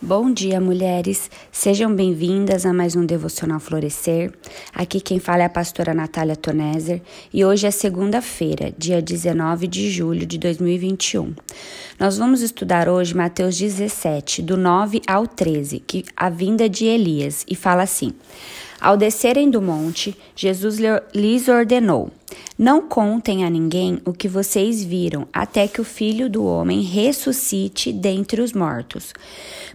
Bom dia, mulheres. Sejam bem-vindas a mais um Devocional Florescer. Aqui quem fala é a pastora Natália Toneser e hoje é segunda-feira, dia 19 de julho de 2021. Nós vamos estudar hoje Mateus 17, do 9 ao 13, que a vinda de Elias, e fala assim: Ao descerem do monte, Jesus lhes ordenou: não contem a ninguém o que vocês viram, até que o filho do homem ressuscite dentre os mortos.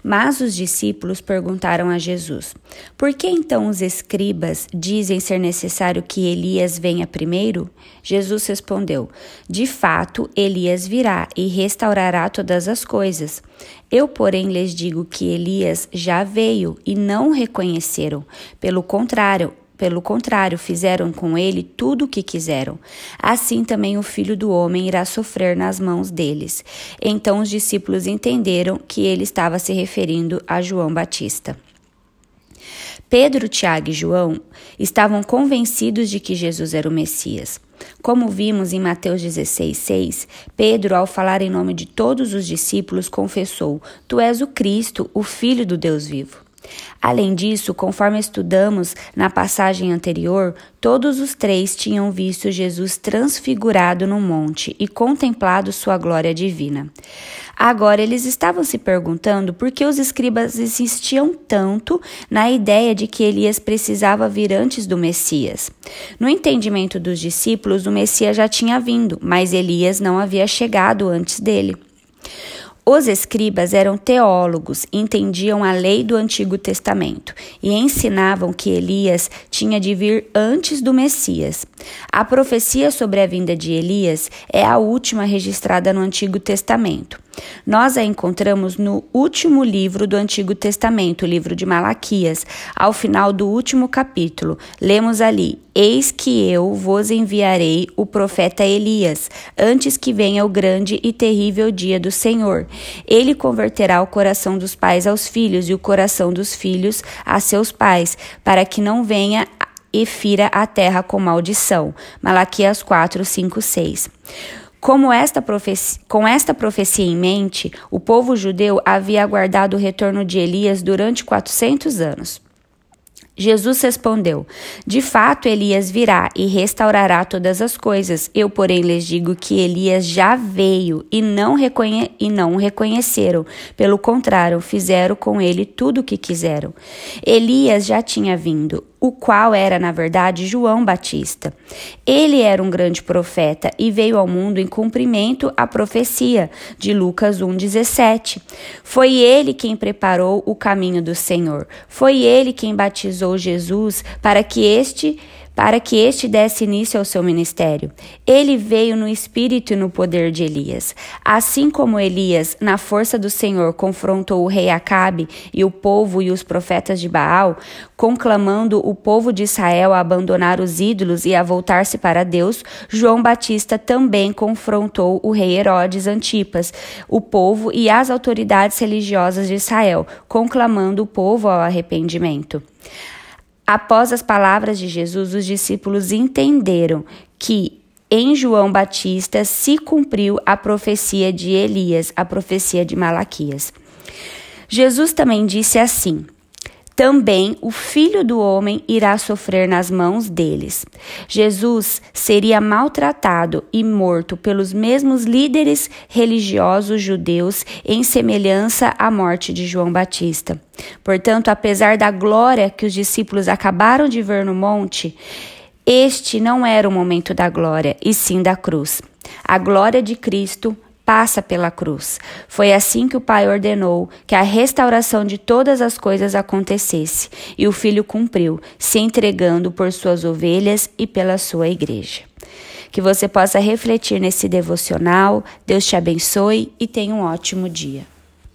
Mas os discípulos perguntaram a Jesus: Por que então os escribas dizem ser necessário que Elias venha primeiro? Jesus respondeu: De fato, Elias virá e restaurará todas as coisas. Eu, porém, lhes digo que Elias já veio e não reconheceram. Pelo contrário, pelo contrário, fizeram com ele tudo o que quiseram. Assim também o filho do homem irá sofrer nas mãos deles. Então os discípulos entenderam que ele estava se referindo a João Batista. Pedro, Tiago e João estavam convencidos de que Jesus era o Messias. Como vimos em Mateus 16, 6, Pedro, ao falar em nome de todos os discípulos, confessou: Tu és o Cristo, o Filho do Deus vivo. Além disso, conforme estudamos na passagem anterior, todos os três tinham visto Jesus transfigurado no monte e contemplado sua glória divina. Agora eles estavam se perguntando por que os escribas insistiam tanto na ideia de que Elias precisava vir antes do Messias. No entendimento dos discípulos, o Messias já tinha vindo, mas Elias não havia chegado antes dele. Os escribas eram teólogos, entendiam a lei do Antigo Testamento e ensinavam que Elias tinha de vir antes do Messias. A profecia sobre a vinda de Elias é a última registrada no Antigo Testamento. Nós a encontramos no último livro do Antigo Testamento, o livro de Malaquias, ao final do último capítulo. Lemos ali: Eis que eu vos enviarei o profeta Elias, antes que venha o grande e terrível dia do Senhor. Ele converterá o coração dos pais aos filhos e o coração dos filhos a seus pais, para que não venha e fira a terra com maldição. Malaquias 4, 5, 6. Como esta com esta profecia em mente, o povo judeu havia aguardado o retorno de Elias durante 400 anos. Jesus respondeu: De fato, Elias virá e restaurará todas as coisas. Eu, porém, lhes digo que Elias já veio e não, reconhe e não o reconheceram. Pelo contrário, fizeram com ele tudo o que quiseram. Elias já tinha vindo o qual era, na verdade, João Batista. Ele era um grande profeta e veio ao mundo em cumprimento à profecia de Lucas 1,17. Foi ele quem preparou o caminho do Senhor. Foi ele quem batizou Jesus para que este para que este desse início ao seu ministério. Ele veio no espírito e no poder de Elias. Assim como Elias, na força do Senhor, confrontou o rei Acabe e o povo e os profetas de Baal, conclamando o povo de Israel a abandonar os ídolos e a voltar-se para Deus, João Batista também confrontou o rei Herodes Antipas, o povo e as autoridades religiosas de Israel, conclamando o povo ao arrependimento. Após as palavras de Jesus, os discípulos entenderam que em João Batista se cumpriu a profecia de Elias, a profecia de Malaquias. Jesus também disse assim: também o filho do homem irá sofrer nas mãos deles. Jesus seria maltratado e morto pelos mesmos líderes religiosos judeus em semelhança à morte de João Batista. Portanto, apesar da glória que os discípulos acabaram de ver no monte, este não era o momento da glória, e sim da cruz. A glória de Cristo passa pela cruz. Foi assim que o Pai ordenou que a restauração de todas as coisas acontecesse, e o Filho cumpriu, se entregando por suas ovelhas e pela sua igreja. Que você possa refletir nesse devocional. Deus te abençoe e tenha um ótimo dia.